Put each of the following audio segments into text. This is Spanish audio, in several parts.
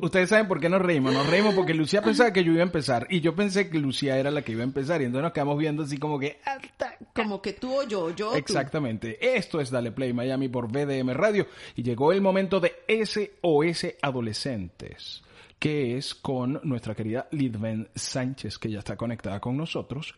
Ustedes saben por qué nos reímos. Nos reímos porque Lucía pensaba que yo iba a empezar. Y yo pensé que Lucía era la que iba a empezar. Y entonces nos quedamos viendo así como que... Como que tú o yo, yo tú. Exactamente. Esto es Dale Play Miami por BDM Radio. Y llegó el momento de SOS Adolescentes. Que es con nuestra querida Lidven Sánchez, que ya está conectada con nosotros.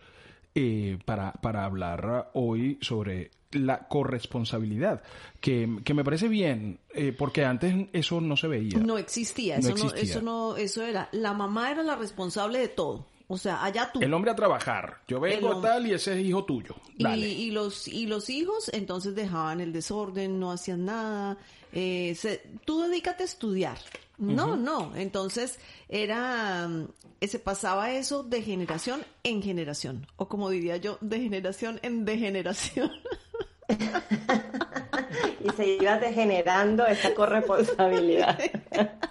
eh, para, para hablar hoy sobre la corresponsabilidad, que, que me parece bien, eh, porque antes eso no se veía. No existía, eso no, existía. eso no, eso era, la mamá era la responsable de todo. O sea, allá tú. El hombre a trabajar. Yo vengo tal y ese es hijo tuyo. Dale. Y, y los y los hijos entonces dejaban el desorden, no hacían nada. eh, se- tú dedícate a estudiar. No, no. Entonces era mm, se pasaba eso de generación en generación o como diría yo de generación en degeneración. y se iba degenerando esa corresponsabilidad.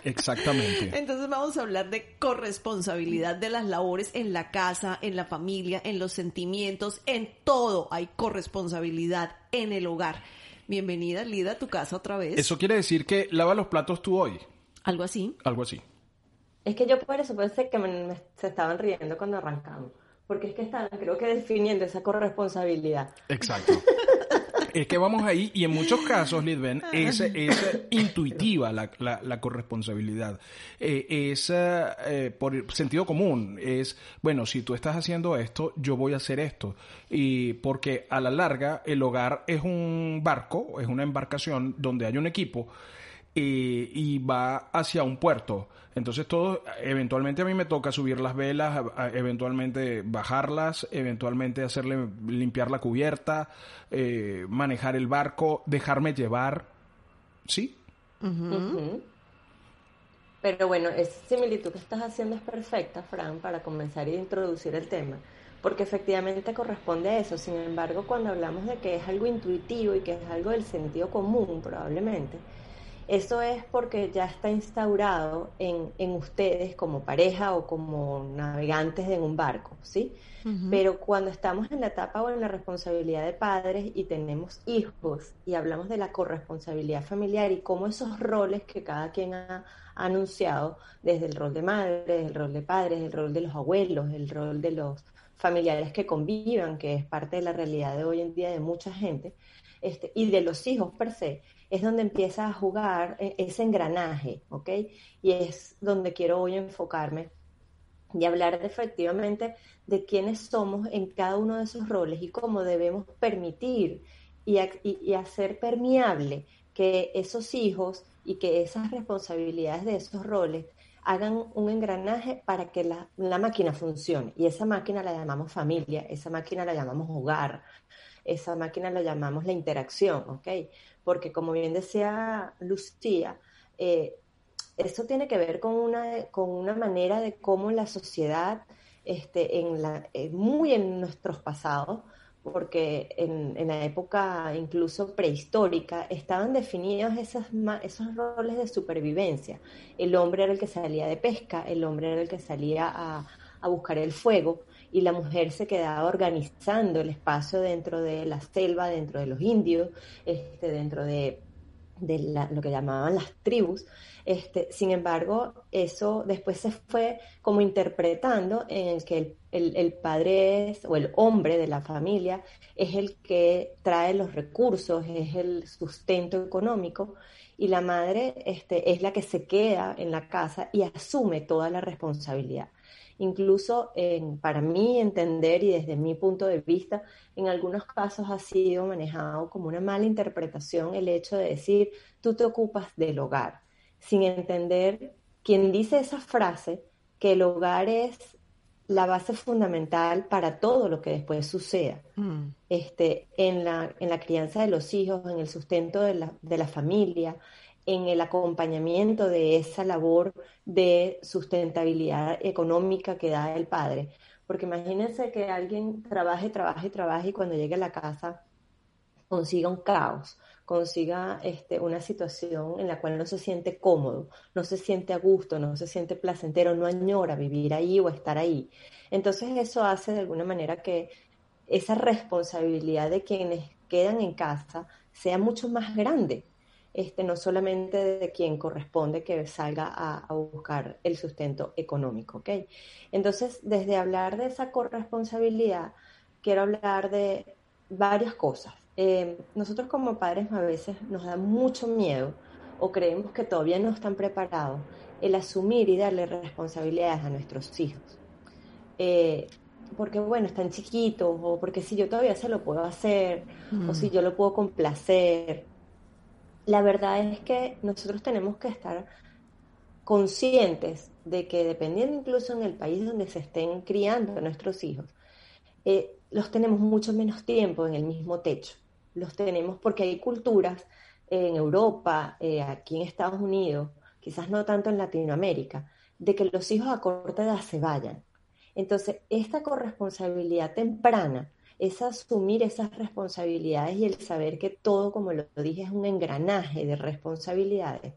Exactamente. Entonces vamos a hablar de corresponsabilidad de las labores en la casa, en la familia, en los sentimientos, en todo hay corresponsabilidad en el hogar. Bienvenida, Lida, a tu casa otra vez. Eso quiere decir que lava los platos tú hoy. Algo así. Algo así. Es que yo por eso pensé que me- me- se estaban riendo cuando arrancamos. Porque es que estaban, creo que definiendo esa corresponsabilidad. Exacto. es que vamos ahí y en muchos casos, Lidben, es, es intuitiva la, la- la corresponsabilidad. Eh, es eh, eh, por sentido común. Es, bueno, si tú estás haciendo esto, yo voy a hacer esto. Y porque a la larga el hogar es un barco, es una embarcación donde hay un equipo eh, y va hacia un puerto. Entonces todo, eventualmente a mí me toca subir las velas, a- a- eventualmente bajarlas, eventualmente hacerle limpiar la cubierta, eh, manejar el barco, dejarme llevar. ¿Sí? Pero bueno, esa similitud que estás haciendo es perfecta, Fran, para comenzar y introducir el tema, porque efectivamente corresponde a eso. Sin embargo, cuando hablamos de que es algo intuitivo y que es algo del sentido común, probablemente, eso es porque ya está instaurado en, en ustedes como pareja o como navegantes en un barco, ¿sí? Pero cuando estamos en la etapa o en la responsabilidad de padres y tenemos hijos y hablamos de la corresponsabilidad familiar y cómo esos roles que cada quien ha, ha anunciado, desde el rol de madre, desde el rol de padres, el rol de los abuelos, el rol de los familiares que convivan, que es parte de la realidad de hoy en día de mucha gente, este, y de los hijos per se, es donde empieza a jugar eh, ese engranaje, ¿ok? Y es donde quiero hoy enfocarme y hablar de, efectivamente de quiénes somos en cada uno de esos roles y cómo debemos permitir y- y hacer permeable que esos hijos y que esas responsabilidades de esos roles hagan un engranaje para que la, la máquina funcione. Y esa máquina la llamamos familia, esa máquina la llamamos hogar, esa máquina la llamamos la interacción, ¿ok? Porque como bien decía Lucía, eh, eso tiene que ver con una, con una manera de cómo la sociedad, este, en la, eh, muy en nuestros pasados, porque en, en la época incluso prehistórica estaban definidos esos roles de supervivencia. El hombre era el que salía de pesca, el hombre era el que salía a, a buscar el fuego y la mujer se quedaba organizando el espacio dentro de la selva, dentro de los indios, este, dentro de lo que llamaban las tribus. Este, sin embargo, eso después se fue como interpretando en el que el, el- padre o el hombre de la familia es el que trae los recursos, es el sustento económico, y la madre este, es la que se queda en la casa y asume toda la responsabilidad. Incluso para mí entender y desde mi punto de vista, en algunos casos ha sido manejado como una mala interpretación el hecho de decir, tú te ocupas del hogar, sin entender quien dice esa frase, que el hogar es la base fundamental para todo lo que después suceda. Mm. Este, en, la, en la crianza de los hijos, en el sustento de la, de la familia, en el acompañamiento de esa labor de sustentabilidad económica que da el padre. Porque imagínense que alguien trabaje, trabaje, trabaje y cuando llegue a la casa consiga un caos, consiga este, una situación en la cual no se siente cómodo, no se siente a gusto, no se siente placentero, no añora vivir ahí o estar ahí. Entonces eso hace de alguna manera que esa responsabilidad de quienes quedan en casa sea mucho más grande, este, no solamente de quien corresponde que salga a, buscar el sustento económico. ¿okay? Entonces, desde hablar de esa corresponsabilidad, quiero hablar de varias cosas. Eh, nosotros como padres a veces nos da mucho miedo o creemos que todavía no están preparados el asumir y darle responsabilidades a nuestros hijos. Eh, porque bueno, están chiquitos, o porque si yo todavía se lo puedo hacer, o si mm. yo lo puedo complacer. La verdad es que nosotros tenemos que estar conscientes de que dependiendo incluso en el país donde se estén criando nuestros hijos, eh, los tenemos mucho menos tiempo en el mismo techo. Los tenemos porque hay culturas en Europa, eh, aquí en Estados Unidos, quizás no tanto en Latinoamérica, de que los hijos a corta edad se vayan. Entonces, esta corresponsabilidad temprana es asumir esas responsabilidades y el saber que todo, como lo dije, es un engranaje de responsabilidades.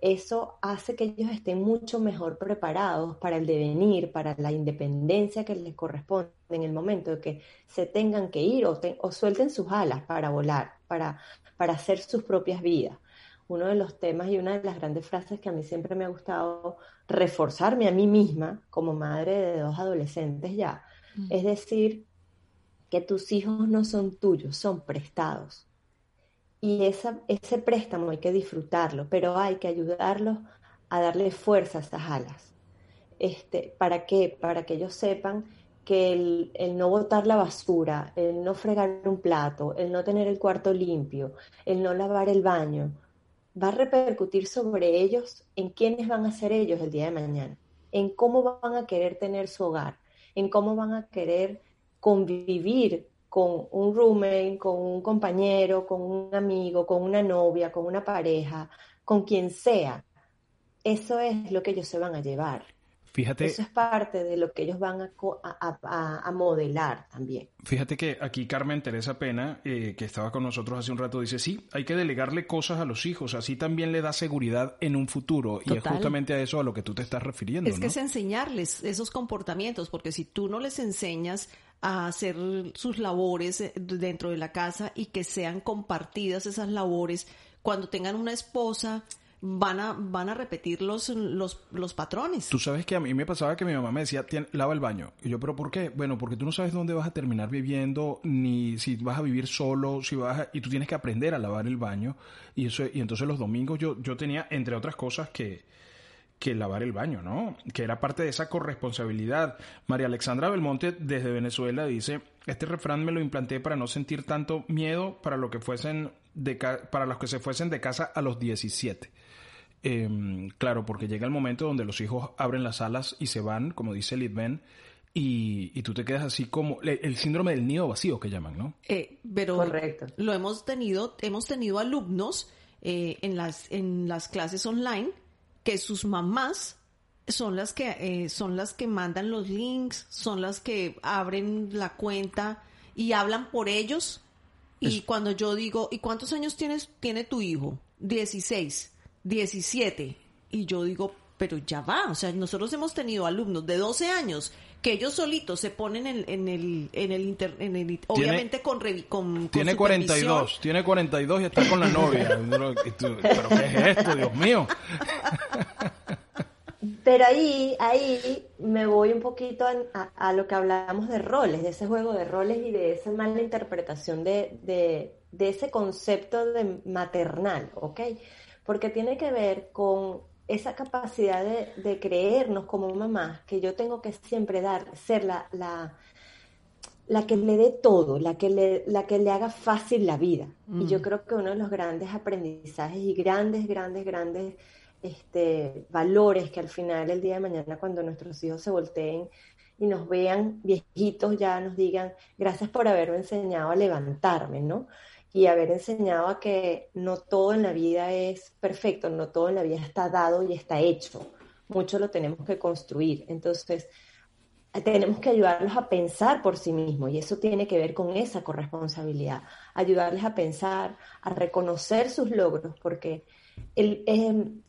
Eso hace que ellos estén mucho mejor preparados para el devenir, para la independencia que les corresponde en el momento de que se tengan que ir o, o suelten sus alas para volar, para, para hacer sus propias vidas. Uno de los temas y una de las grandes frases que a mí siempre me ha gustado reforzarme a mí misma como madre de dos adolescentes ya, mm. es decir, que tus hijos no son tuyos, son prestados. Y esa, ese préstamo hay que disfrutarlo, pero hay que ayudarlos a darle fuerza a esas alas. Este, ¿Para qué? Para que ellos sepan que el, el, no botar la basura, el no fregar un plato, el no tener el cuarto limpio, el no lavar el baño, va a repercutir sobre ellos en quiénes van a ser ellos el día de mañana, en cómo van a querer tener su hogar, en cómo van a querer convivir con un roommate, con un compañero, con un amigo, con una novia, con una pareja, con quien sea. Eso es lo que ellos se van a llevar. Fíjate. Eso es parte de lo que ellos van a, modelar también. Fíjate que aquí Carmen Teresa Pena, eh, que estaba con nosotros hace un rato, dice, sí, hay que delegarle cosas a los hijos, así también le da seguridad en un futuro. Y es justamente a eso a lo que tú te estás refiriendo. Es que es enseñarles esos comportamientos, porque si tú no les enseñas a hacer sus labores eh, dentro de la casa y que sean compartidas esas labores, cuando tengan una esposa, van a, van a repetir los, los, patrones. Tú sabes que a mí me pasaba que mi mamá me decía, lava el baño. Y yo, ¿pero por qué? Bueno, porque tú no sabes dónde vas a terminar viviendo, ni si vas a vivir solo, si vas y tú tienes que aprender a lavar el baño. Y eso y entonces los domingos yo, yo tenía, entre otras cosas, que, que lavar el baño, ¿no? Que era parte de esa corresponsabilidad. María Alexandra Belmonte desde Venezuela dice, este refrán me lo implanté para no sentir tanto miedo para lo que fuesen de para los que se fuesen de casa a los 17. Em, claro, porque llega el momento donde los hijos abren las alas y se van, como dice Lidben, y, y, tú te quedas así como el síndrome del nido vacío que llaman, ¿no? Eh, pero Correcto. lo hemos tenido, hemos tenido alumnos eh, en las en las clases online que sus mamás son las que eh, son las que mandan los links, son las que abren la cuenta y hablan por ellos. Y cuando yo digo, ¿y cuántos años tienes tiene tu hijo? 16. 17. Y yo digo, pero ya va, o sea, nosotros hemos tenido alumnos de 12 años que ellos solitos se ponen en, en el en el, inter, en el obviamente con, con, tiene 42 tiene 42 y está con la novia pero qué es esto Dios mío pero ahí ahí me voy un poquito a, a, lo que hablábamos de roles de ese juego de roles y de esa mala interpretación de, de, de ese concepto de maternal ¿ok? porque tiene que ver con esa capacidad de, creernos como mamás, que yo tengo que siempre dar, ser la, la, que le dé todo, la que le, la que le haga fácil la vida. Y yo mm. creo que uno de los grandes aprendizajes y grandes, grandes, grandes este, valores que al final el día de mañana cuando nuestros hijos se volteen y nos vean viejitos ya nos digan gracias por haberme enseñado a levantarme, ¿no? y haber enseñado a que no todo en la vida es perfecto, no todo en la vida está dado y está hecho. Mucho lo tenemos que construir. Entonces, tenemos que ayudarlos a pensar por sí mismos y eso tiene que ver con esa corresponsabilidad. Ayudarles a pensar, a reconocer sus logros, porque el, em,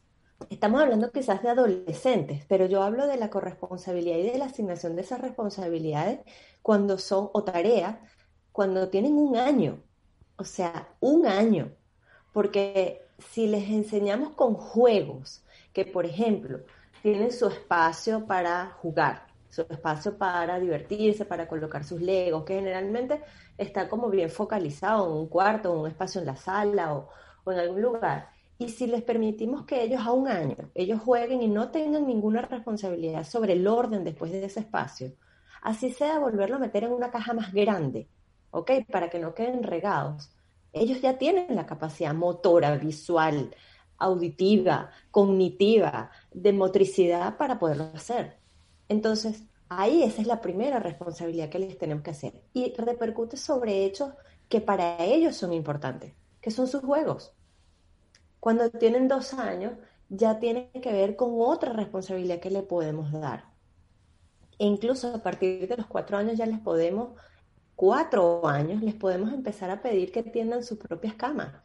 estamos hablando quizás de adolescentes, pero yo hablo de la corresponsabilidad y de la asignación de esas responsabilidades cuando son, o tareas, cuando tienen un año o sea, un año. Porque si les enseñamos con juegos, que por ejemplo tienen su espacio para jugar, su espacio para divertirse, para colocar sus legos, que generalmente está como bien focalizado en un cuarto, en un espacio en la sala o, o en algún lugar. Y si les permitimos que ellos a un año, ellos jueguen y no tengan ninguna responsabilidad sobre el orden después de ese espacio, así sea volverlo a meter en una caja más grande, ¿ok? Para que no queden regados. Ellos ya tienen la capacidad motora, visual, auditiva, cognitiva, de motricidad para poderlo hacer. Entonces, ahí esa es la primera responsabilidad que les tenemos que hacer. Y repercute sobre hechos que para ellos son importantes, que son sus juegos. Cuando tienen dos años, ya tienen que ver con otra responsabilidad que le podemos dar. E incluso a partir de los cuatro años ya les podemos cuatro años les podemos empezar a pedir que tiendan sus propias camas.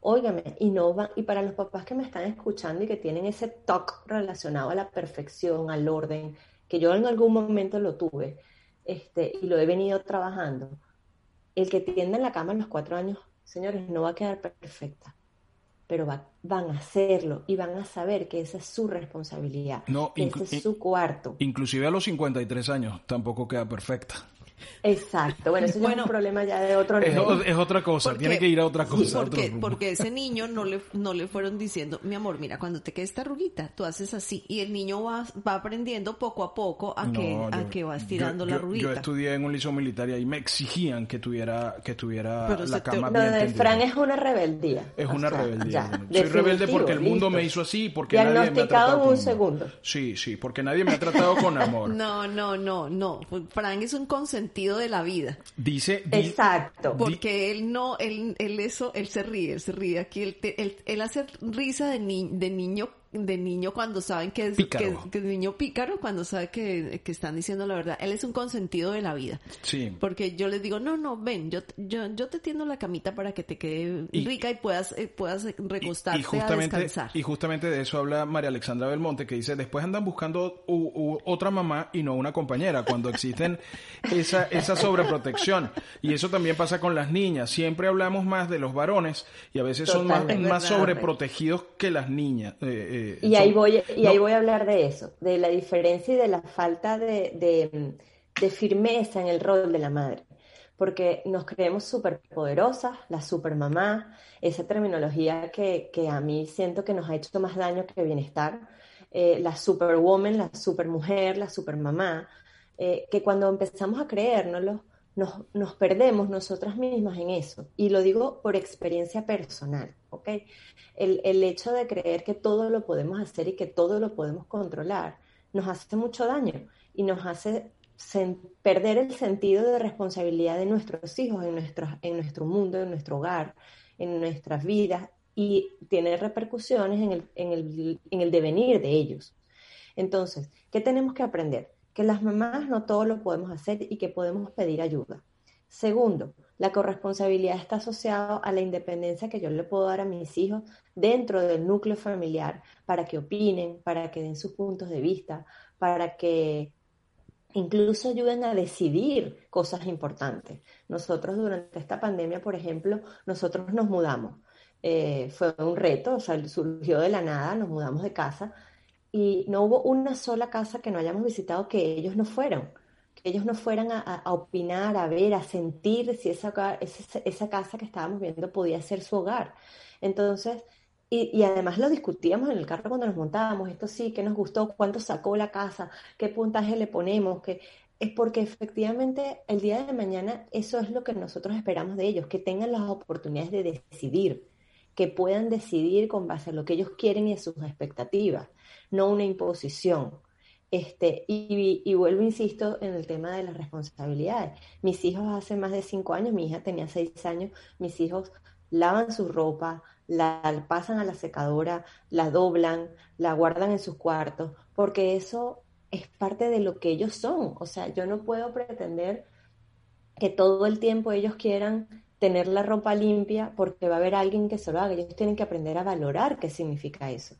Óigame, y, no y para los papás que me están escuchando y que tienen ese toque relacionado a la perfección, al orden, que yo en algún momento lo tuve este, y lo he venido trabajando, el que tienda en la cama a los cuatro años, señores, no va a quedar perfecta, pero van a hacerlo y van a saber que esa es su responsabilidad, no, que ese es su cuarto. Inclusive a los 53 años tampoco queda perfecta. Exacto, bueno, eso es un problema ya de otro nivel. Es, otra cosa, tiene que ir a otra cosa. porque, porque ese niño no le, no le fueron diciendo, mi amor, mira, cuando te quede esta ruguita, tú haces así. Y el niño va, va aprendiendo poco a poco a, que, a que va estirando la ruguita. Yo estudié en un liceo militar y ahí me exigían que tuviera, que tuviera la cama bien de Fran es una rebeldía. Es una rebeldía. Soy rebelde porque el mundo me hizo así, porque nadie me ha tratado en un segundo. Sí, sí, porque nadie me ha tratado con amor. No, no, no, no. Fran es un consentido de la vida. Dice, exacto. Porque él no, él, él eso, él se ríe, él se ríe. Aquí él, él, él hace risa de, de niño de niño cuando saben que es, que, que, niño pícaro, cuando sabe que, que, están diciendo la verdad. Él es un consentido de la vida. Sí. Porque yo les digo, no, no, ven, yo, yo, yo te tiendo la camita para que te quede rica y puedas, eh, puedas recostarte y, justamente, a descansar. Y justamente de eso habla María Alexandra Belmonte, que dice, después andan buscando otra mamá y no una compañera, cuando existen esa, esa sobreprotección. Y eso también pasa con las niñas. Siempre hablamos más de los varones y a veces son más, más sobreprotegidos que las niñas. Eh, eh, y ahí voy y ahí voy a hablar de eso, de la diferencia y de la falta de, firmeza en el rol de la madre, porque nos creemos súper poderosas, la supermamá, esa terminología que, a mí siento que nos ha hecho más daño que bienestar, eh, la superwoman, la supermujer, la supermamá, eh, que cuando empezamos a creérnoslo, nos, perdemos nosotras mismas en eso. Y lo digo por experiencia personal, ¿ok? El, hecho de creer que todo lo podemos hacer y que todo lo podemos controlar nos hace mucho daño y nos hace perder el sentido de responsabilidad de nuestros hijos en nuestro, en nuestro mundo, en nuestro hogar, en nuestras vidas y tiene repercusiones en el, en el, en el devenir de ellos. Entonces, ¿qué tenemos que aprender? Que las mamás no todo lo podemos hacer y que podemos pedir ayuda. Segundo, la corresponsabilidad está asociada a la independencia que yo le puedo dar a mis hijos dentro del núcleo familiar para que opinen, para que den sus puntos de vista, para que incluso ayuden a decidir cosas importantes. Nosotros durante esta pandemia, por ejemplo, nosotros nos mudamos. Eh, fue un reto, o sea, surgió de la nada, nos mudamos de casa, y no hubo una sola casa que no hayamos visitado que ellos no fueron, que ellos no fueran a, opinar, a ver, a sentir si esa, esa, esa, casa que estábamos viendo podía ser su hogar. Entonces, y, además lo discutíamos en el carro cuando nos montábamos, esto sí, qué nos gustó, cuánto sacó la casa, qué puntaje le ponemos, que es porque efectivamente el día de mañana eso es lo que nosotros esperamos de ellos, que tengan las oportunidades de decidir, que puedan decidir con base a lo que ellos quieren y a sus expectativas, no una imposición. Este, y, y, vuelvo, insisto, en el tema de las responsabilidades. Mis hijos hace más de cinco años, mi hija tenía seis años, mis hijos lavan su ropa, la pasan a la secadora, la doblan, la guardan en sus cuartos, porque eso es parte de lo que ellos son. O sea, yo no puedo pretender que todo el tiempo ellos quieran tener la ropa limpia porque va a haber alguien que se lo haga. Ellos tienen que aprender a valorar qué significa eso.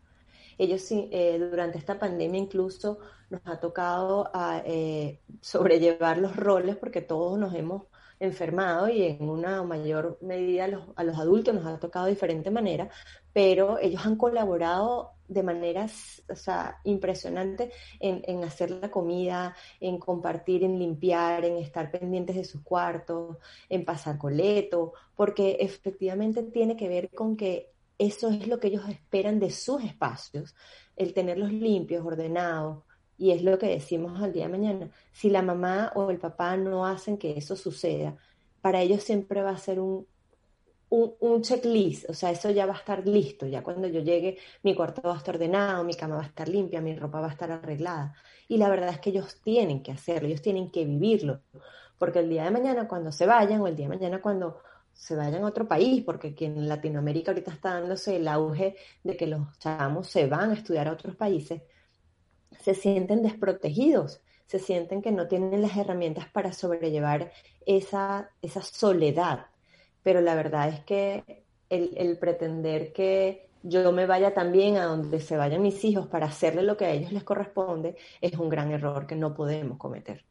Ellos eh, durante esta pandemia incluso nos ha tocado a, eh, sobrellevar los roles porque todos nos hemos enfermado y en una mayor medida a los, adultos nos ha tocado de diferente manera, pero ellos han colaborado de maneras o sea, en, en, hacer la comida, en compartir, en limpiar, en estar pendientes de sus cuartos, en pasar coleto, porque efectivamente tiene que ver con que eso es lo que ellos esperan de sus espacios, el tenerlos limpios, ordenados, y es lo que decimos al día de mañana. Si la mamá o el papá no hacen que eso suceda, para ellos siempre va a ser un, un, checklist, o sea, eso ya va a estar listo, ya cuando yo llegue mi cuarto va a estar ordenado, mi cama va a estar limpia, mi ropa va a estar arreglada. Y la verdad es que ellos tienen que hacerlo, ellos tienen que vivirlo, porque el día de mañana cuando se vayan o el día de mañana cuando se vayan a otro país, porque aquí en Latinoamérica ahorita está dándose el auge de que los chamos se van a estudiar a otros países, se sienten desprotegidos, se sienten que no tienen las herramientas para sobrellevar esa, esa soledad. Pero la verdad es que el, pretender que yo me vaya también a donde se vayan mis hijos para hacerle lo que a ellos les corresponde es un gran error que no podemos cometer.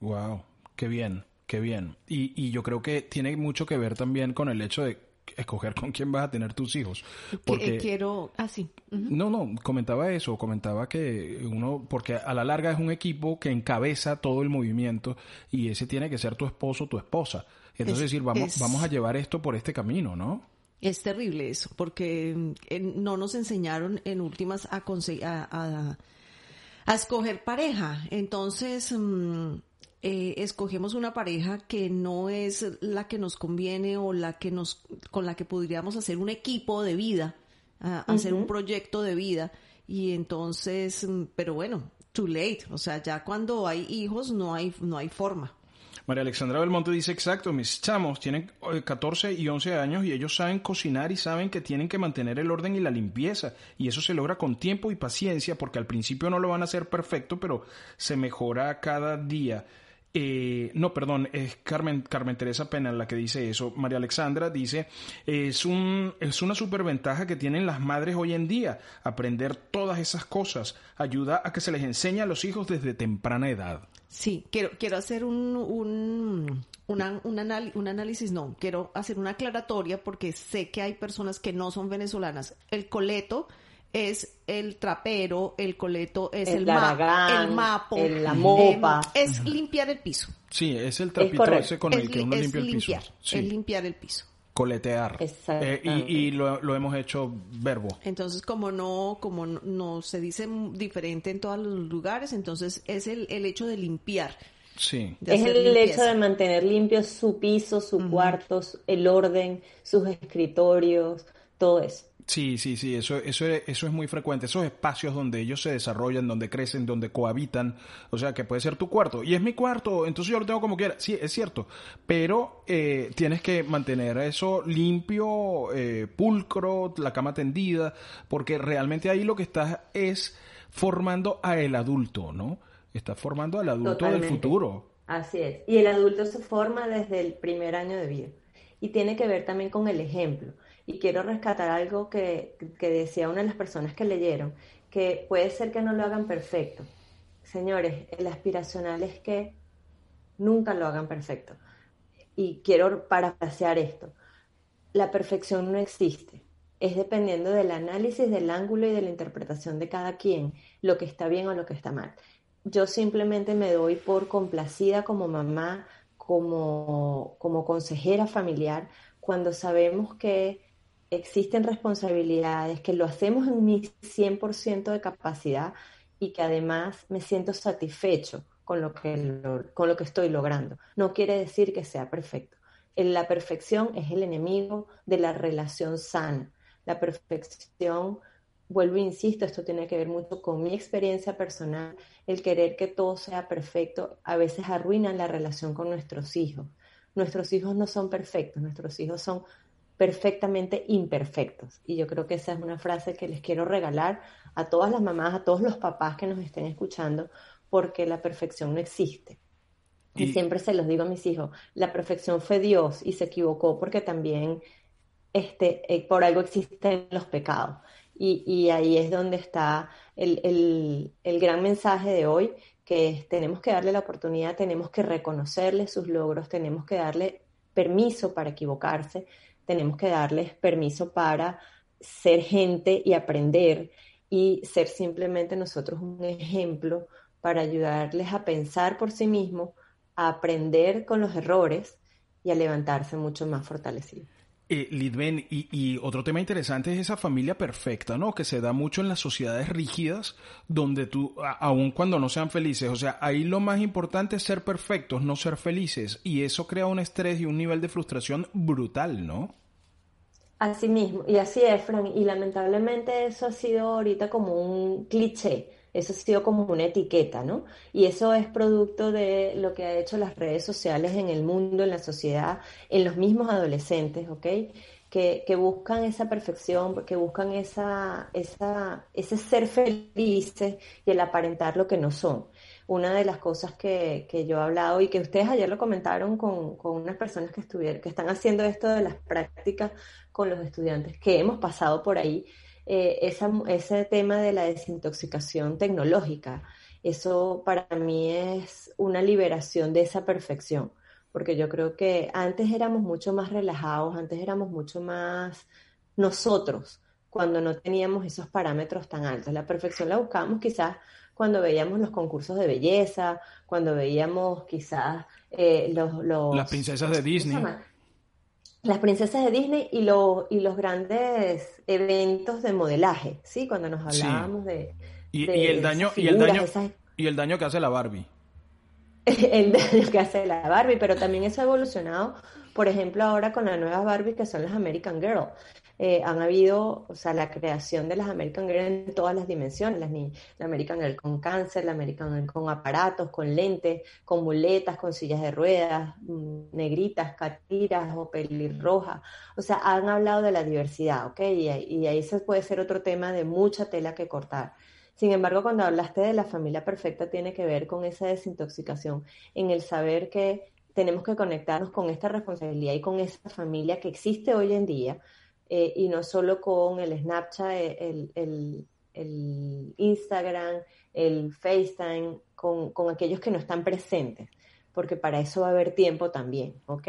Wow, qué bien, qué bien. Y, y yo creo que tiene mucho que ver también con el hecho de escoger con quién vas a tener tus hijos. Porque, quiero, así. Ah, No, no, comentaba eso, comentaba que uno, porque a la larga es un equipo que encabeza todo el movimiento y ese tiene que ser tu esposo, tu esposa. Entonces decir, vamos, vamos a llevar esto por este camino, ¿no? Es terrible eso, porque eh, no nos enseñaron en últimas a, a, a, escoger pareja. Entonces, mm, eh, escogemos una pareja que no es la que nos conviene o la que nos, con la que podríamos hacer un equipo de vida, hacer un proyecto de vida. Y entonces, mm, pero bueno, too late. O sea, ya cuando hay hijos no hay, no hay forma. María Alexandra Belmonte dice, exacto, mis chamos tienen 14 eh, y 11 años y ellos saben cocinar y saben que tienen que mantener el orden y la limpieza. Y eso se logra con tiempo y paciencia porque al principio no lo van a hacer perfecto, pero se mejora cada día. Eh, no, perdón, es Carmen, Carmen Teresa Pena la que dice eso. María Alexandra dice, es, un, es una superventaja que tienen las madres hoy en día, aprender todas esas cosas, ayuda a que se les enseñe a los hijos desde temprana edad. Sí, quiero, quiero hacer un, un, un, un análisis, no, quiero hacer una aclaratoria porque sé que hay personas que no son venezolanas. El coleto es el trapero, el coleto es el, el mapo, la em, mopa. es limpiar el piso. Sí, es el trapito ese con el que uno limpia el piso. Es limpiar el piso. Coletear. Eh, y, lo, lo, hemos hecho verbo. Entonces, como no, como no, se dice diferente en todos los lugares, entonces es el, el hecho de limpiar. Sí. es el hecho de mantener limpios su piso, su cuarto, el orden, sus escritorios, todo eso. Sí, sí, sí, eso, eso, eso es muy frecuente. Esos espacios donde ellos se desarrollan, donde crecen, donde cohabitan. O sea, que puede ser tu cuarto. Y es mi cuarto, entonces yo lo tengo como quiera. Sí, es cierto. Pero eh, tienes que mantener eso limpio, eh, pulcro, la cama tendida, porque realmente ahí lo que estás es formando a el adulto, ¿no? Estás formando al adulto del futuro. Así es. Y el adulto se forma desde el primer año de vida. Y tiene que ver también con el ejemplo y quiero rescatar algo que, decía una de las personas que leyeron, que puede ser que no lo hagan perfecto. Señores, el aspiracional es que nunca lo hagan perfecto. Y quiero parafrasear esto. La perfección no existe. Es dependiendo del análisis, del ángulo y de la interpretación de cada quien, lo que está bien o lo que está mal. Yo simplemente me doy por complacida como mamá, como, como consejera familiar, cuando sabemos que existen responsabilidades, que lo hacemos en mi 100% de capacidad y que además me siento satisfecho con lo, que con lo que estoy logrando. No quiere decir que sea perfecto. La perfección es el enemigo de la relación sana. La perfección, vuelvo e insisto, esto tiene que ver mucho con mi experiencia personal, el querer que todo sea perfecto a veces arruina la relación con nuestros hijos. Nuestros hijos no son perfectos, nuestros hijos son perfectamente imperfectos. Y yo creo que esa es una frase que les quiero regalar a todas las mamás, a todos los papás que nos estén escuchando, porque la perfección no existe. Y, siempre se los digo a mis hijos, la perfección fue Dios y se equivocó porque también este, eh, por algo existen los pecados. Y, ahí es donde está el, el, gran mensaje de hoy, que tenemos que darle la oportunidad, tenemos que reconocerle sus logros, tenemos que darle permiso para equivocarse, tenemos que darles permiso para ser gente y aprender y ser simplemente nosotros un ejemplo para ayudarles a pensar por sí mismos, a aprender con los errores y a levantarse mucho más fortalecidos. Eh, Lidben, y, otro tema interesante es esa familia perfecta, ¿no? Que se da mucho en las sociedades rígidas, donde tú, aun cuando no sean felices, o sea, ahí lo más importante es ser perfectos, no ser felices, y eso crea un estrés y un nivel de frustración brutal, ¿no? Así mismo, y así es, Fran, y lamentablemente eso ha sido ahorita como un cliché eso ha sido como una etiqueta, ¿no? Y eso es producto de lo que ha hecho las redes sociales en el mundo, en la sociedad, en los mismos adolescentes, ¿ok? Que, buscan esa perfección, que buscan esa, esa, ese ser felices y el aparentar lo que no son. Una de las cosas que, yo he hablado y que ustedes ayer lo comentaron con, con unas personas que, estuvieron, que están haciendo esto de las prácticas con los estudiantes, que hemos pasado por ahí, eh, ese tema de la desintoxicación tecnológica. Eso para mí es una liberación de esa perfección, porque yo creo que antes éramos mucho más relajados, antes éramos mucho más nosotros, cuando no teníamos esos parámetros tan altos. La perfección la buscábamos quizás cuando veíamos los concursos de belleza, cuando veíamos quizás eh, los, los, Las princesas de Disney las princesas de Disney y, y los grandes eventos de modelaje, ¿sí? Cuando nos hablábamos de, y, el daño y el daño y el daño que hace la Barbie. el daño que hace la Barbie, pero también eso ha evolucionado, por ejemplo, ahora con las nuevas Barbie que son las American Girl. Eh, han habido, o sea, la creación de las American Girl en todas las dimensiones, las, la American Girl con cáncer, la American Girl con aparatos, con lentes, con muletas, con sillas de ruedas, negritas, catiras o pelirrojas. O sea, han hablado de la diversidad, ¿ok? Y, y ahí se puede ser otro tema de mucha tela que cortar. Sin embargo, cuando hablaste de la familia perfecta, tiene que ver con esa desintoxicación, en el saber que tenemos que conectarnos con esta responsabilidad y con esa familia que existe hoy en día, eh, y no solo con el Snapchat, eh, el, Instagram, el FaceTime, con, aquellos que no están presentes, porque para eso va a haber tiempo también, ¿ok?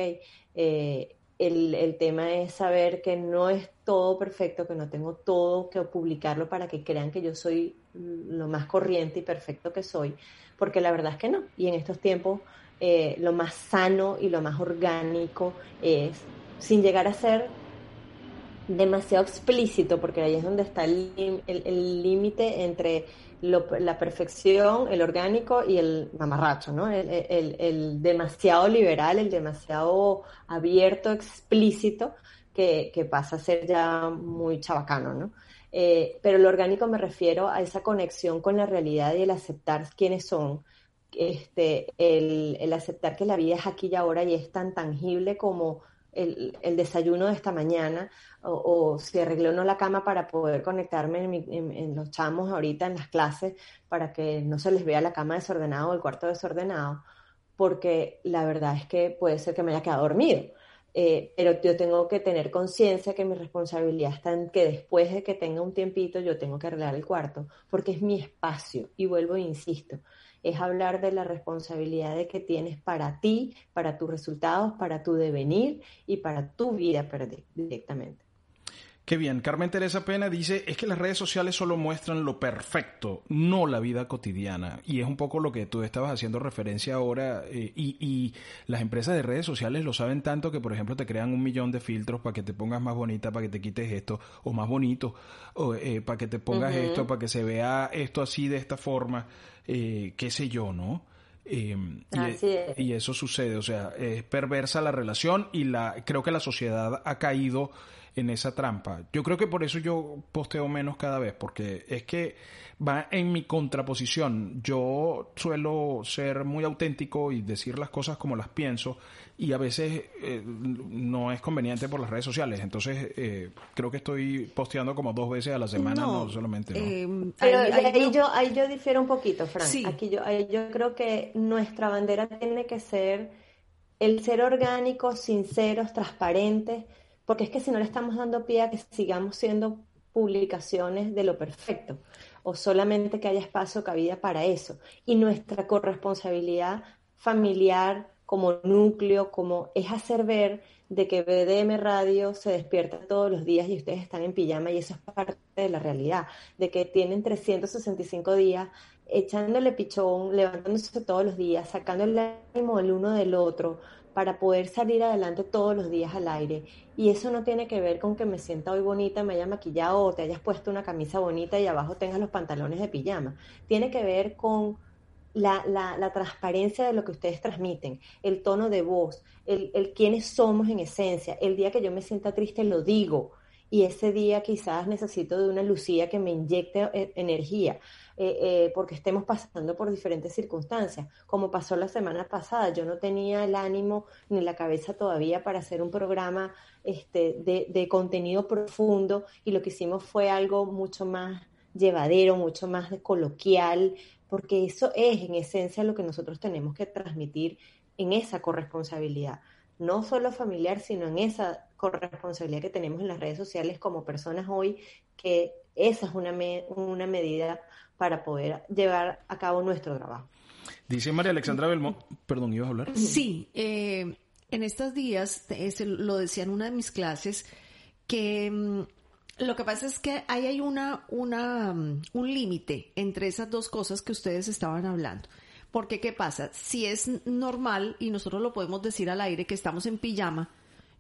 Eh, el, tema es saber que no es todo perfecto, que no tengo todo que publicarlo para que crean que yo soy lo más corriente y perfecto que soy, porque la verdad es que no. Y en estos tiempos lo más sano y lo más orgánico es, sin llegar a ser demasiado explícito, porque ahí es donde está el límite entre la perfección, el orgánico y el mamarracho, ¿no? El, demasiado liberal, el demasiado abierto, explícito, que, pasa a ser ya muy chabacano, ¿no? Eh, pero el orgánico me refiero a esa conexión con la realidad y el aceptar quiénes son, este, el, aceptar que la vida es aquí y ahora y es tan tangible como el, desayuno de esta mañana o, si arreglé o no la cama para poder conectarme en, los chamos ahorita en las clases para que no se les vea la cama desordenada o el cuarto desordenado, porque la verdad es que puede ser que me haya quedado dormido. Eh, pero yo tengo que tener conciencia que mi responsabilidad está en que después de que tenga un tiempito yo tengo que arreglar el cuarto, porque es mi espacio. Y vuelvo e insisto, es hablar de la responsabilidad de que tienes para ti, para tus resultados, para tu devenir y para tu vida directamente. Qué bien. Carmen Teresa Pena dice, es que las redes sociales solo muestran lo perfecto, no la vida cotidiana. Y es un poco lo que tú estabas haciendo referencia ahora. Eh, y, y, las empresas de redes sociales lo saben tanto que, por ejemplo, te crean un millón de filtros para que te pongas más bonita, para que te quites esto, o más bonito, o, eh, para que te pongas esto, para que se vea esto así de esta forma, eh, qué sé yo, ¿no? Eh, y, y, eso sucede, o sea, es perversa la relación y la creo que la sociedad ha caído en esa trampa. Yo creo que por eso yo posteo menos cada vez, porque es que va en mi contraposición. Yo suelo ser muy auténtico y decir las cosas como las pienso y a veces eh, no es conveniente por las redes sociales. Entonces eh, creo que estoy posteando como dos veces a la semana, no, solamente. Eh, Pero ahí, yo, ahí yo difiero un poquito, Frank. Aquí yo, ahí yo creo que nuestra bandera tiene que ser el ser orgánicos, sinceros, transparentes porque es que si no le estamos dando pie a que sigamos siendo publicaciones de lo perfecto, o solamente que haya espacio, cabida para eso. Y nuestra corresponsabilidad familiar como núcleo, como es hacer ver de que BDM Radio se despierta todos los días y ustedes están en pijama y eso es parte de la realidad, de que tienen 365 días echándole pichón, levantándose todos los días, sacando el ánimo el uno del otro, para poder salir adelante todos los días al aire. Y eso no tiene que ver con que me sienta hoy bonita, me haya maquillado o te hayas puesto una camisa bonita y abajo tengas los pantalones de pijama. Tiene que ver con la, la, transparencia de lo que ustedes transmiten, el tono de voz, el, el quiénes somos en esencia. El día que yo me sienta triste lo digo y ese día quizás necesito de una Lucía que me inyecte eh, energía. Eh, eh, porque estemos pasando por diferentes circunstancias, como pasó la semana pasada. Yo no tenía el ánimo ni la cabeza todavía para hacer un programa este, de, contenido profundo y lo que hicimos fue algo mucho más llevadero, mucho más coloquial, porque eso es en esencia lo que nosotros tenemos que transmitir en esa corresponsabilidad, no solo familiar, sino en esa corresponsabilidad que tenemos en las redes sociales como personas hoy, que esa es una, una medida para poder llevar a cabo nuestro trabajo. Dice María Alexandra Belmont, perdón, ¿ibas a hablar? Sí, eh, en estos días, lo decía en una de mis clases, que mm, lo que pasa es que ahí hay una, una, mm, un límite entre esas dos cosas que ustedes estaban hablando. Porque, ¿qué pasa? Si es normal, y nosotros lo podemos decir al aire, que estamos en pijama,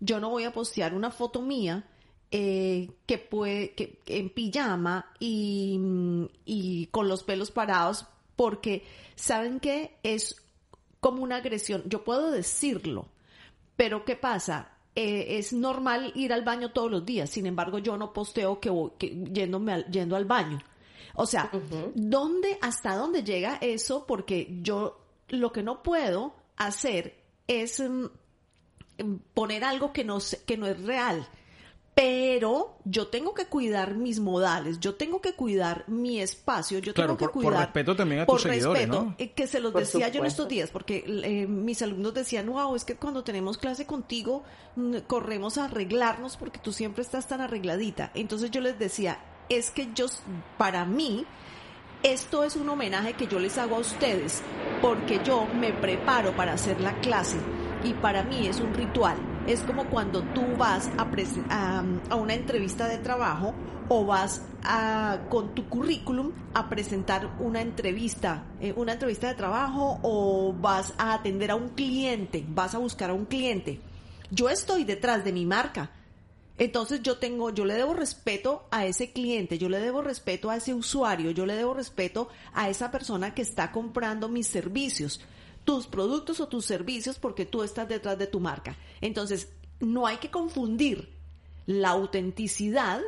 yo no voy a postear una foto mía eh, que puede, que, en pijama y, y con los pelos parados, porque saben que es como una agresión. Yo puedo decirlo, pero ¿qué pasa? Eh, es normal ir al baño todos los días, sin embargo yo no posteo que, voy, que yéndome yendo al baño. O sea, ¿dónde, hasta dónde llega eso? Porque yo lo que no puedo hacer es mm, poner algo que no, que no es real pero yo tengo que cuidar mis modales, yo tengo que cuidar mi espacio, yo tengo que cuidar... Por respeto también a tus seguidores, ¿no? Eh, que se los decía yo en estos días, porque eh, mis alumnos decían, wow, es que cuando tenemos clase contigo mm, corremos a arreglarnos porque tú siempre estás tan arregladita. Entonces yo les decía, es que yo, para mí, esto es un homenaje que yo les hago a ustedes, porque yo me preparo para hacer la clase y para mí es un ritual es como cuando tú vas a, una entrevista de trabajo o vas a, con tu currículum a presentar una entrevista, eh, una entrevista de trabajo o vas a atender a un cliente, vas a buscar a un cliente. Yo estoy detrás de mi marca. Entonces yo tengo, yo le debo respeto a ese cliente, yo le debo respeto a ese usuario, yo le debo respeto a esa persona que está comprando mis servicios tus productos o tus servicios porque tú estás detrás de tu marca. Entonces, no hay que confundir la autenticidad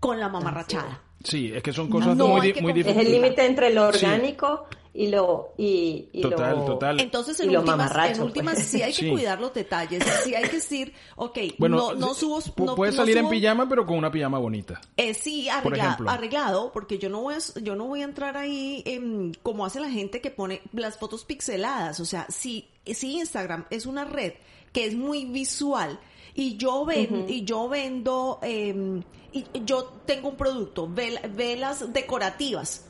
con la mamarrachada. Sí, es que son cosas muy, muy diferentes. Es el límite entre lo orgánico y lo y, total, lo, total. Entonces en últimas, en últimas pues. sí hay que cuidar los detalles, sí hay que decir, ok, no, no subo, no, puedes salir en pijama pero con una pijama bonita. Eh, sí, arreglado, arreglado, porque yo no voy a, yo no voy a entrar ahí como hace la gente que pone las fotos pixeladas, o sea, si si Instagram es una red que es muy visual y yo ven, y yo vendo eh, y yo tengo un producto, velas decorativas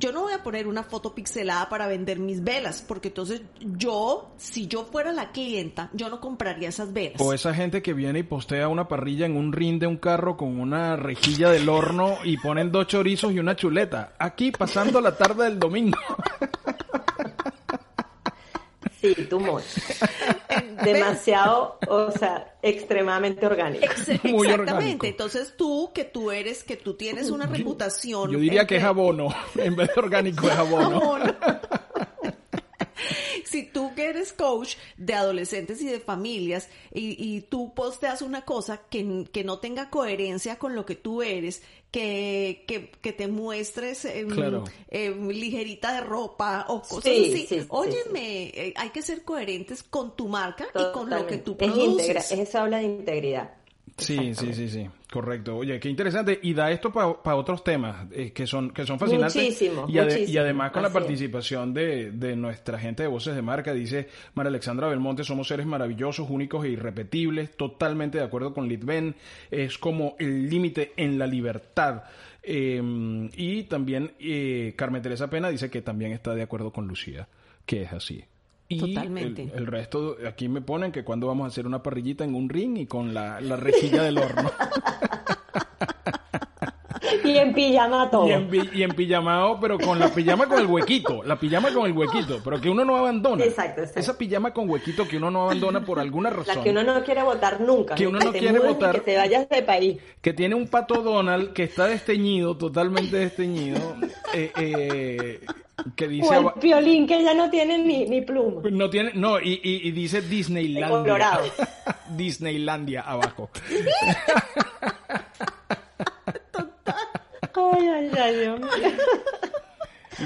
yo no voy a poner una foto pixelada para vender mis velas, porque entonces yo, si yo fuera la clienta, yo no compraría esas velas. O esa gente que viene y postea una parrilla en un rin de un carro con una rejilla del horno y ponen dos chorizos y una chuleta. Aquí pasando la tarde del domingo. Sí, much. Demasiado, o sea, extremadamente orgánico. Muy Exactamente. orgánico. Entonces tú, que tú eres, que tú tienes una reputación. Yo diría que es abono. En vez de orgánico es abono. Abono. si tú que eres coach de adolescentes y de familias y, y tú posteas una cosa que, que no tenga coherencia con lo que tú eres, que, que, que te muestres em, Claro. em, ligerita de ropa o cosas Sí, así, sí, sí, óyeme, eh, hay que ser coherentes con tu marca y con lo que tú es íntegra, produces. eso habla de integridad. Sí, sí, sí, sí, correcto. Oye, qué interesante. Y da esto para otros temas eh, que son que son fascinantes. Muchísimo, y, ade- muchísimo. y además con la Así participación de, de nuestra gente de Voces de Marca, dice María Alexandra Belmonte, somos seres maravillosos, únicos e irrepetibles, totalmente de acuerdo con Litven, es como el límite en la libertad. Eh, y también eh, Carmen Teresa Pena dice que también está de acuerdo con Lucía, que es así. Y Totalmente. El, el resto, aquí me ponen que cuando vamos a hacer una parrillita en un ring y con la, la rejilla del horno. Y en pijama todo. Y en, y en pijamao, pero con la pijama con el huequito. La pijama con el huequito, pero que uno no abandona. Exacto, exacto. Esa pijama con huequito que uno no abandona por alguna razón. La que uno no quiere votar nunca. Que uno no quiere votar. Que te vayas de país. que tiene un pato Donald que está desteñido, totalmente desteñido, eh, eh, que dice... O el piolín que ya no tiene ni, ni pluma. No tiene, no, y, y- y dice Disneylandia. Colorado. Disneylandia abajo. Ay, ay, ay, Dios mío.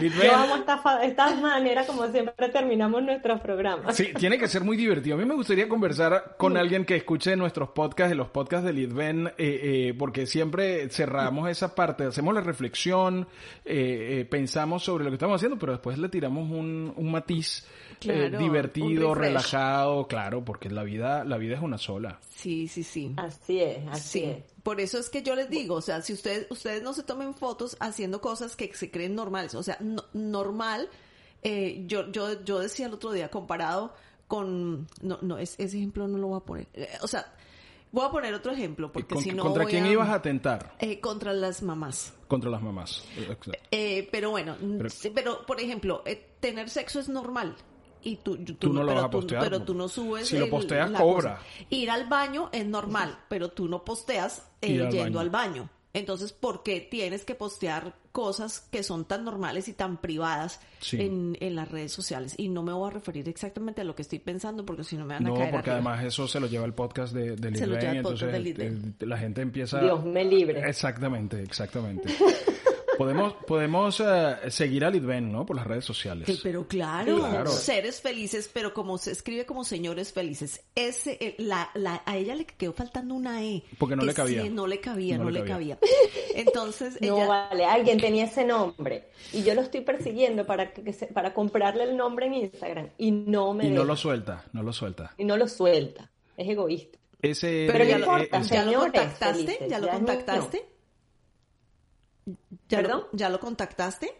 Litven- Yo amo esta, manera como siempre terminamos nuestros programas. Sí, tiene que ser muy divertido. A mí me gustaría conversar con alguien que escuche nuestros podcasts, de los podcasts de Lidven, eh, eh, porque siempre cerramos esa parte, hacemos la reflexión, eh, eh, pensamos sobre lo que estamos haciendo, pero después le tiramos un, un matiz eh, Claro, divertido, un relajado, claro, porque la vida, la vida es una sola. Sí, sí, sí. Así es, así Sí, es. Por eso es que yo les digo, o sea, si ustedes ustedes no se tomen fotos haciendo cosas que se creen normales, o sea, no- normal, eh, yo yo yo decía el otro día comparado con no no es- ese ejemplo no lo voy a poner, Eh, o sea, voy a poner otro ejemplo porque si no ¿Contra voy quién a- ibas a atentar? eh, contra las mamás. Contra las mamás. Exacto. Eh, pero bueno, Pero- pero por ejemplo, eh, tener sexo es normal. Y tú, tú, Tú no lo pero vas a tú- pero ¿no? tú no subes. Si lo posteas, la cobra. cosa. Ir al baño es normal, pero tú no posteas eh, al yendo baño. al baño. Entonces, ¿por qué tienes que postear cosas que son tan normales y tan privadas Sí. en, en las redes sociales? Y no me voy a referir exactamente a lo que estoy pensando porque si no me van a No, caer porque arriba. además eso se lo lleva el podcast de, de Se lo Lidven, lleva el podcast entonces de el- la gente empieza... Dios me libre. Exactamente, exactamente. podemos podemos eh, seguir a Lidven, ¿no? Por las redes sociales. Sí, pero claro, Claro. seres felices, pero como se escribe como señores felices. Ese, eh, la, la, a ella le quedó faltando una E. Porque no Que le cabía. sí, no le cabía, No no, le le cabía. cabía. Entonces, No ella, vale, alguien tenía ese nombre y yo lo estoy persiguiendo para que, que se- para comprarle el nombre en Instagram y no me Y no lo suelta, no lo suelta. y no lo suelta. Es egoísta. Ese Pero no importa, ¿ya lo señores contactaste? felices, ¿Ya lo ya es contactaste? ¿Ya ¿Perdón? lo, ¿Ya lo contactaste?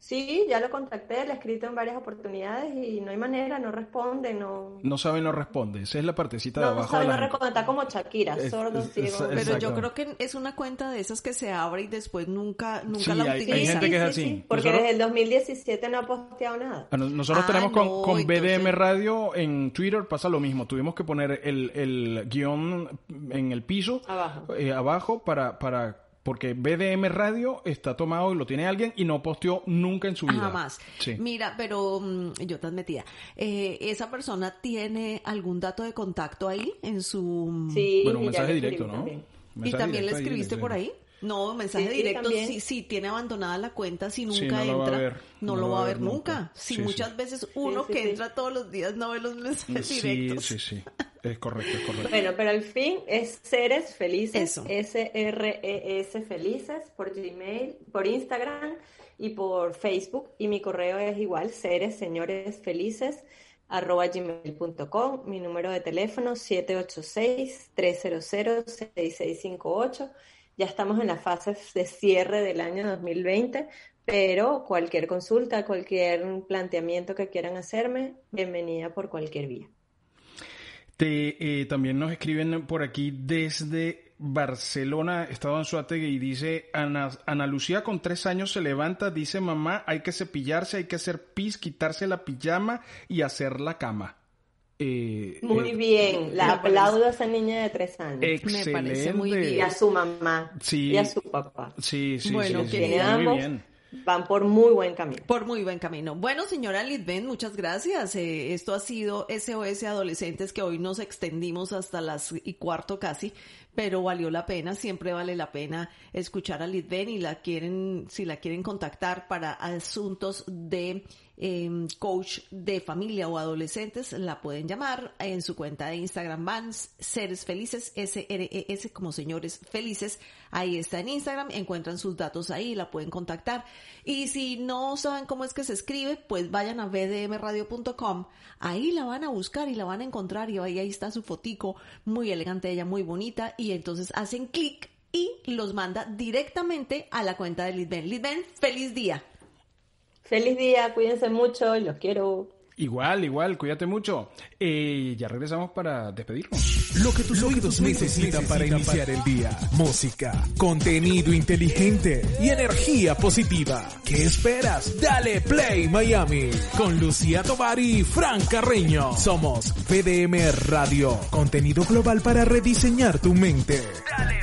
Sí, ya lo contacté, le he escrito en varias oportunidades y no hay manera, no responde, no... no sabe, no responde. Esa es la partecita de No, abajo sabe, de no responde, está como Shakira, Es- sordo, es- ciego. es- Pero yo creo que es una cuenta de esas que se abre y después nunca, nunca Sí, la hay- hay utiliza. gente que es así. porque Nosotros- desde el 2017 no ha posteado nada. No- Nosotros Ah, tenemos con, no, con BDM entonces- Radio en Twitter, pasa lo mismo. Tuvimos que poner el, el guion en el piso, Abajo. eh, abajo para, para, porque BDM Radio está tomado y lo tiene alguien y no posteó nunca en su vida. Jamás. Sí. Mira, pero mm, yo te metida. Eh, ¿Esa persona tiene algún dato de contacto ahí en su... Sí, Bueno, un mensaje directo, ¿no? también. ¿Y Mensaje también le ahí, escribiste sí. por ahí? No, mensaje Sí, sí, directo, también. sí, sí, tiene abandonada la cuenta, si Sí, nunca no va a entra, ver, no, lo va a ver nunca. Si Sí, muchas sí. veces uno sí, que sí. entra todos los días no ve los mensajes Sí, directos. sí, sí. Es correcto, es correcto. Bueno, pero al fin es Seres Felices. S-R-E-S Felices por Gmail, por Instagram y por Facebook. Y mi correo es igual, seres, señores felices, arroba gmail.com. Mi número de teléfono 786-300-6658. Ya estamos en la fase de cierre del año 2020, pero cualquier consulta, cualquier planteamiento que quieran hacerme, bienvenida por cualquier vía. Te, eh, también nos escriben por aquí desde Barcelona, Estado Anzuategui, y dice, Ana, Ana, Lucía con tres años se levanta, dice mamá, hay que cepillarse, hay que hacer pis, quitarse la pijama y hacer la cama. Eh, muy eh, bien, la aplaudo a esa niña de tres años. Excelente. Me parece muy bien. Y a su mamá y a su papá. Sí, sí, bueno, sí, sí, muy bien. Van por muy buen camino. Por muy buen camino. Bueno, señora Lidben, muchas gracias. Eh, esto ha sido SOS Adolescentes que hoy nos extendimos hasta las y cuarto casi, pero valió la pena. Siempre vale la pena escuchar a Lidben y la quieren, si la quieren contactar para asuntos de Em, coach de familia o adolescentes, la pueden llamar en su cuenta de Instagram van Seres Felices, S-R-E-S como señores felices. Ahí está en Instagram, encuentran sus datos ahí, la pueden contactar. Y si no saben cómo es que se escribe, pues vayan a bdmradio.com. Ahí la van a buscar y la van a encontrar y ahí, ahí está su fotico, muy elegante ella, muy bonita. Y entonces hacen clic y los manda directamente a la cuenta de Lidben. Lidben, feliz día. Feliz día, cuídense mucho, los quiero. Igual, igual, cuídate mucho. Eh, ya regresamos para despedirnos. Lo que tus oídos necesitan para iniciar el día. Música, contenido inteligente y energía positiva. ¿Qué esperas? Dale Play Miami con Lucía Tovar y Fran Carreño. Somos VDM Radio, contenido global para rediseñar tu mente. Dale